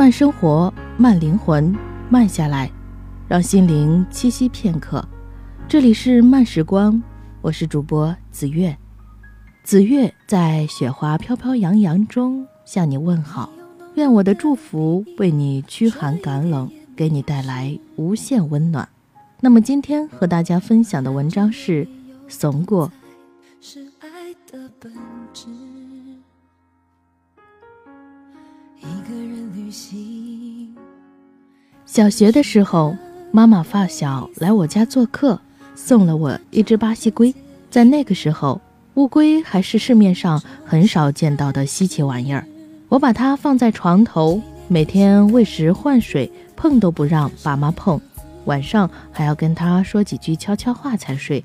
慢生活，慢灵魂，慢下来，让心灵栖息片刻。这里是慢时光，我是主播子月。子月在雪花飘飘扬扬中向你问好，愿我的祝福为你驱寒赶冷，给你带来无限温暖。那么今天和大家分享的文章是《怂过》。小学的时候，妈妈发小来我家做客，送了我一只巴西龟。在那个时候，乌龟还是市面上很少见到的稀奇玩意儿。我把它放在床头，每天喂食换水，碰都不让爸妈碰。晚上还要跟他说几句悄悄话才睡。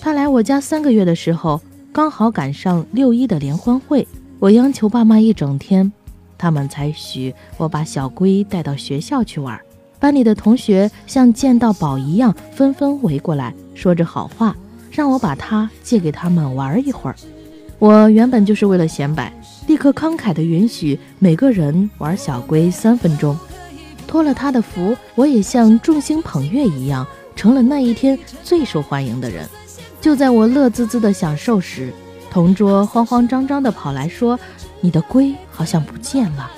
他来我家三个月的时候，刚好赶上六一的联欢会，我央求爸妈一整天，他们才许我把小龟带到学校去玩。班里的同学像见到宝一样，纷纷围过来，说着好话，让我把它借给他们玩一会儿。我原本就是为了显摆，立刻慷慨地允许每个人玩小龟三分钟。托了他的福，我也像众星捧月一样，成了那一天最受欢迎的人。就在我乐滋滋的享受时，同桌慌慌张张地跑来说：“你的龟好像不见了，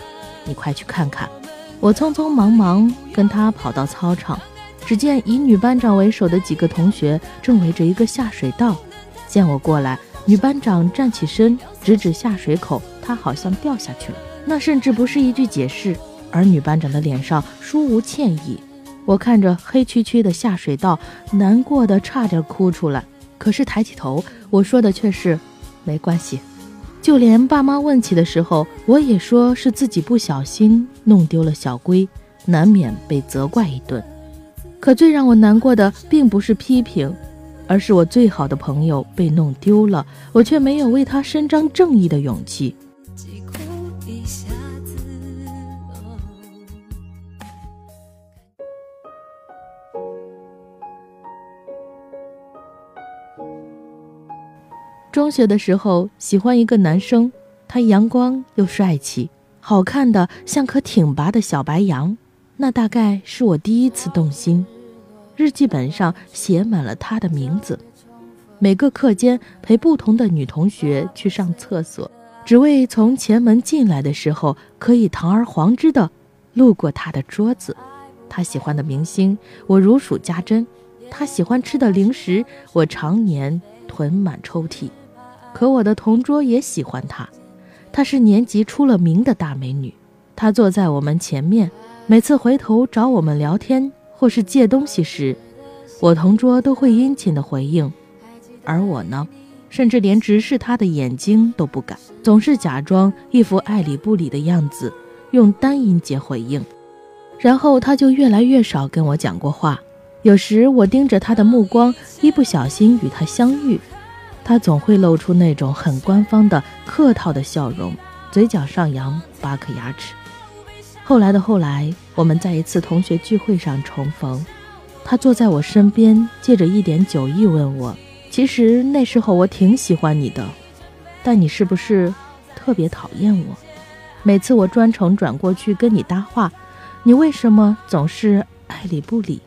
你快去看看。”我匆匆忙忙跟他跑到操场，只见以女班长为首的几个同学正围着一个下水道。见我过来，女班长站起身，指指下水口，她好像掉下去了。那甚至不是一句解释。而女班长的脸上殊无歉意，我看着黑黢黢的下水道，难过的差点哭出来。可是抬起头，我说的却是没关系。就连爸妈问起的时候，我也说是自己不小心弄丢了小龟，难免被责怪一顿。可最让我难过的，并不是批评，而是我最好的朋友被弄丢了，我却没有为他伸张正义的勇气。中学的时候，喜欢一个男生，他阳光又帅气，好看的像颗挺拔的小白杨。那大概是我第一次动心。日记本上写满了他的名字。每个课间陪不同的女同学去上厕所，只为从前门进来的时候可以堂而皇之的路过他的桌子。他喜欢的明星，我如数家珍；他喜欢吃的零食，我常年囤满抽屉。可我的同桌也喜欢她，她是年级出了名的大美女。她坐在我们前面，每次回头找我们聊天或是借东西时，我同桌都会殷勤的回应，而我呢，甚至连直视她的眼睛都不敢，总是假装一副爱理不理的样子，用单音节回应。然后她就越来越少跟我讲过话。有时我盯着她的目光，一不小心与她相遇。他总会露出那种很官方的客套的笑容，嘴角上扬八颗牙齿。后来的后来，我们在一次同学聚会上重逢，他坐在我身边，借着一点酒意问我：“其实那时候我挺喜欢你的，但你是不是特别讨厌我？每次我专程转过去跟你搭话，你为什么总是爱理不理？”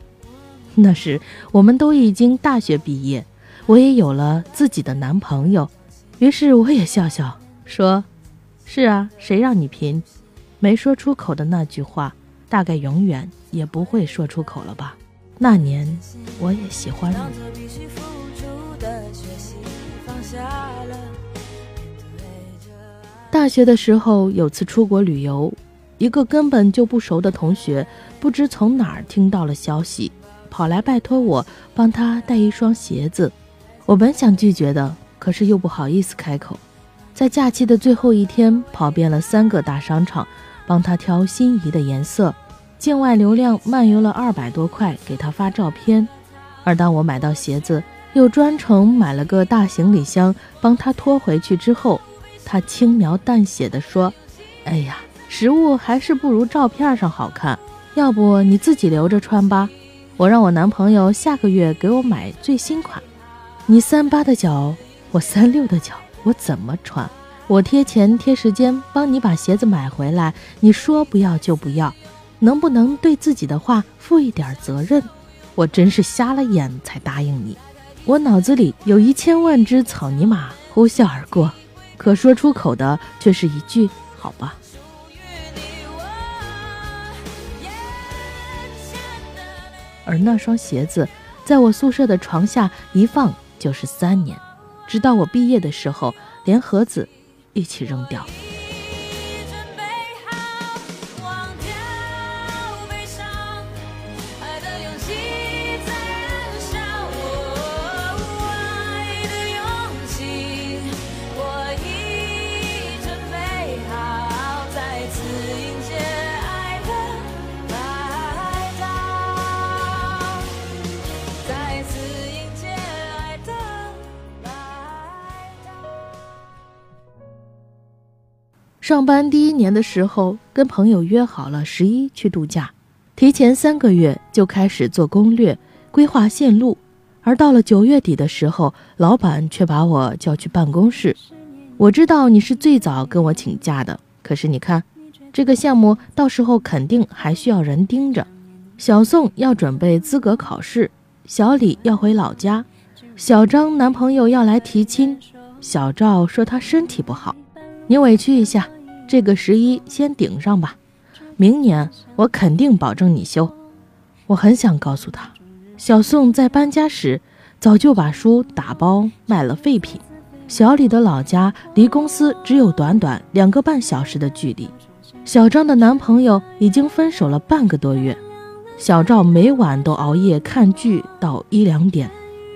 那时我们都已经大学毕业。我也有了自己的男朋友，于是我也笑笑说：“是啊，谁让你贫？”没说出口的那句话，大概永远也不会说出口了吧。那年我也喜欢你。大学的时候有次出国旅游，一个根本就不熟的同学，不知从哪儿听到了消息，跑来拜托我帮他带一双鞋子。我本想拒绝的，可是又不好意思开口。在假期的最后一天，跑遍了三个大商场，帮他挑心仪的颜色。境外流量漫游了二百多块，给他发照片。而当我买到鞋子，又专程买了个大行李箱帮他拖回去之后，他轻描淡写的说：“哎呀，实物还是不如照片上好看，要不你自己留着穿吧。我让我男朋友下个月给我买最新款。”你三八的脚，我三六的脚，我怎么穿？我贴钱贴时间帮你把鞋子买回来，你说不要就不要，能不能对自己的话负一点责任？我真是瞎了眼才答应你。我脑子里有一千万只草泥马呼啸而过，可说出口的却是一句“好吧”。而那双鞋子，在我宿舍的床下一放就是三年，直到我毕业的时候，连盒子。一起扔掉。上班第一年的时候，跟朋友约好了十一去度假，提前三个月就开始做攻略、规划线路。而到了九月底的时候，老板却把我叫去办公室。我知道你是最早跟我请假的，可是你看，这个项目到时候肯定还需要人盯着。小宋要准备资格考试，小李要回老家，小张男朋友要来提亲，小赵说他身体不好，你委屈一下。这个十一先顶上吧，明年我肯定保证你休。我很想告诉他，小宋在搬家时早就把书打包卖了废品。小李的老家离公司只有短短两个半小时的距离。小张的男朋友已经分手了半个多月，小赵每晚都熬夜看剧到一两点。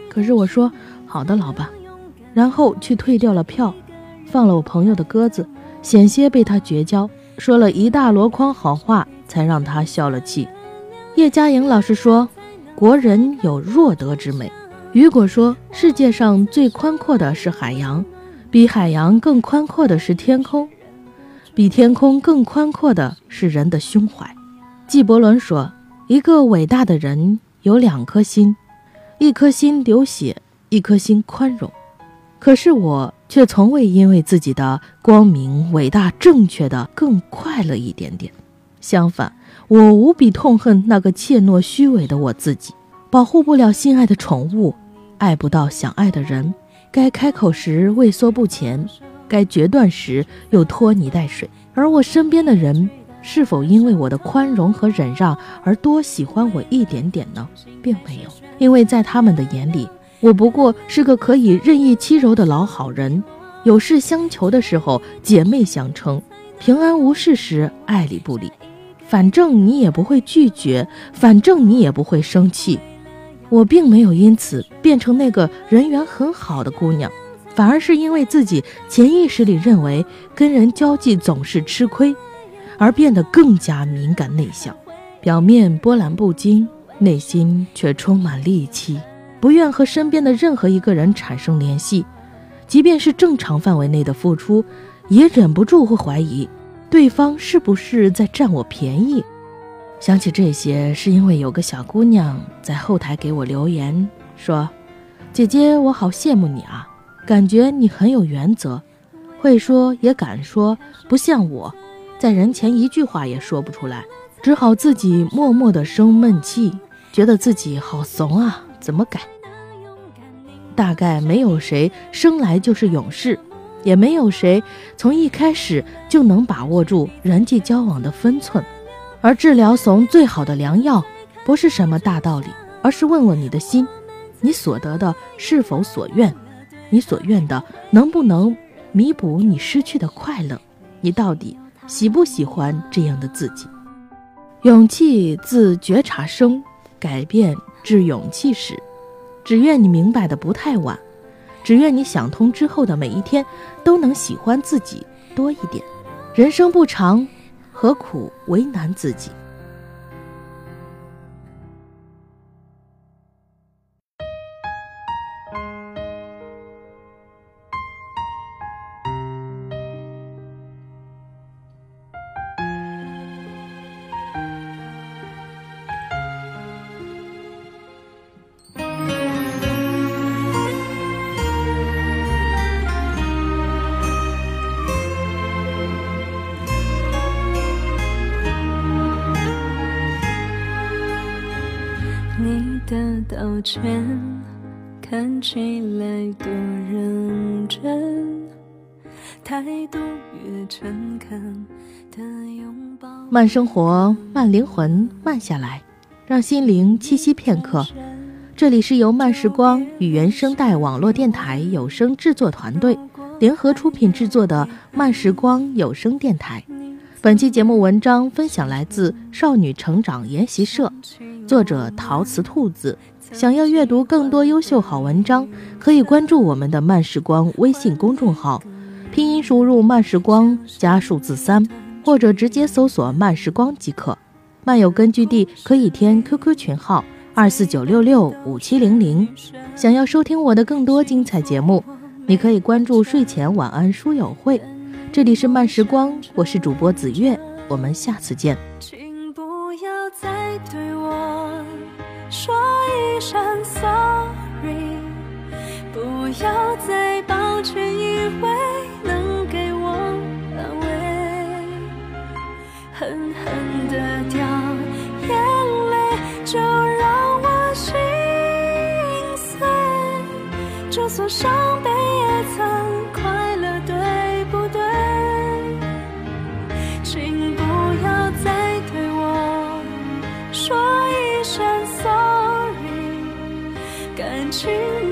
可是我说好的，老板，然后去退掉了票，放了我朋友的鸽子。险些被他绝交，说了一大箩筐好话，才让他消了气。叶嘉莹老师说：“国人有弱德之美。”雨果说：“世界上最宽阔的是海洋，比海洋更宽阔的是天空，比天空更宽阔的是人的胸怀。”纪伯伦说：“一个伟大的人有两颗心，一颗心流血，一颗心宽容。”可是我。却从未因为自己的光明、伟大、正确的更快乐一点点。相反，我无比痛恨那个怯懦、虚伪的我自己，保护不了心爱的宠物，爱不到想爱的人，该开口时畏缩不前，该决断时又拖泥带水。而我身边的人，是否因为我的宽容和忍让而多喜欢我一点点呢？并没有，因为在他们的眼里。我不过是个可以任意欺柔的老好人，有事相求的时候姐妹相称，平安无事时爱理不理。反正你也不会拒绝，反正你也不会生气。我并没有因此变成那个人缘很好的姑娘，反而是因为自己潜意识里认为跟人交际总是吃亏，而变得更加敏感内向，表面波澜不惊，内心却充满戾气。不愿和身边的任何一个人产生联系，即便是正常范围内的付出，也忍不住会怀疑对方是不是在占我便宜。想起这些，是因为有个小姑娘在后台给我留言说：“姐姐，我好羡慕你啊，感觉你很有原则，会说也敢说，不像我，在人前一句话也说不出来，只好自己默默的生闷气，觉得自己好怂啊，怎么改？”大概没有谁生来就是勇士，也没有谁从一开始就能把握住人际交往的分寸。而治疗怂最好的良药，不是什么大道理，而是问问你的心：你所得的是否所愿？你所愿的能不能弥补你失去的快乐？你到底喜不喜欢这样的自己？勇气自觉察生，改变至勇气始。只愿你明白的不太晚，只愿你想通之后的每一天都能喜欢自己多一点。人生不长，何苦为难自己？你的道歉，看起来多认真，态度越诚恳的拥抱。慢生活，慢灵魂，慢下来，让心灵栖息片刻。这里是由慢时光与原声带网络电台有声制作团队联合出品制作的慢时光有声电台。本期节目文章分享来自少女成长研习社，作者陶瓷兔子。想要阅读更多优秀好文章，可以关注我们的慢时光微信公众号，拼音输入慢时光加数字三，或者直接搜索慢时光即可。漫友根据地可以添 QQ 群号。二四九六六五七零零，想要收听我的更多精彩节目，你可以关注睡前晚安书友会。这里是慢时光，我是主播子月，我们下次见。请不要再对我说一声 sorry，不要再抱歉，以为心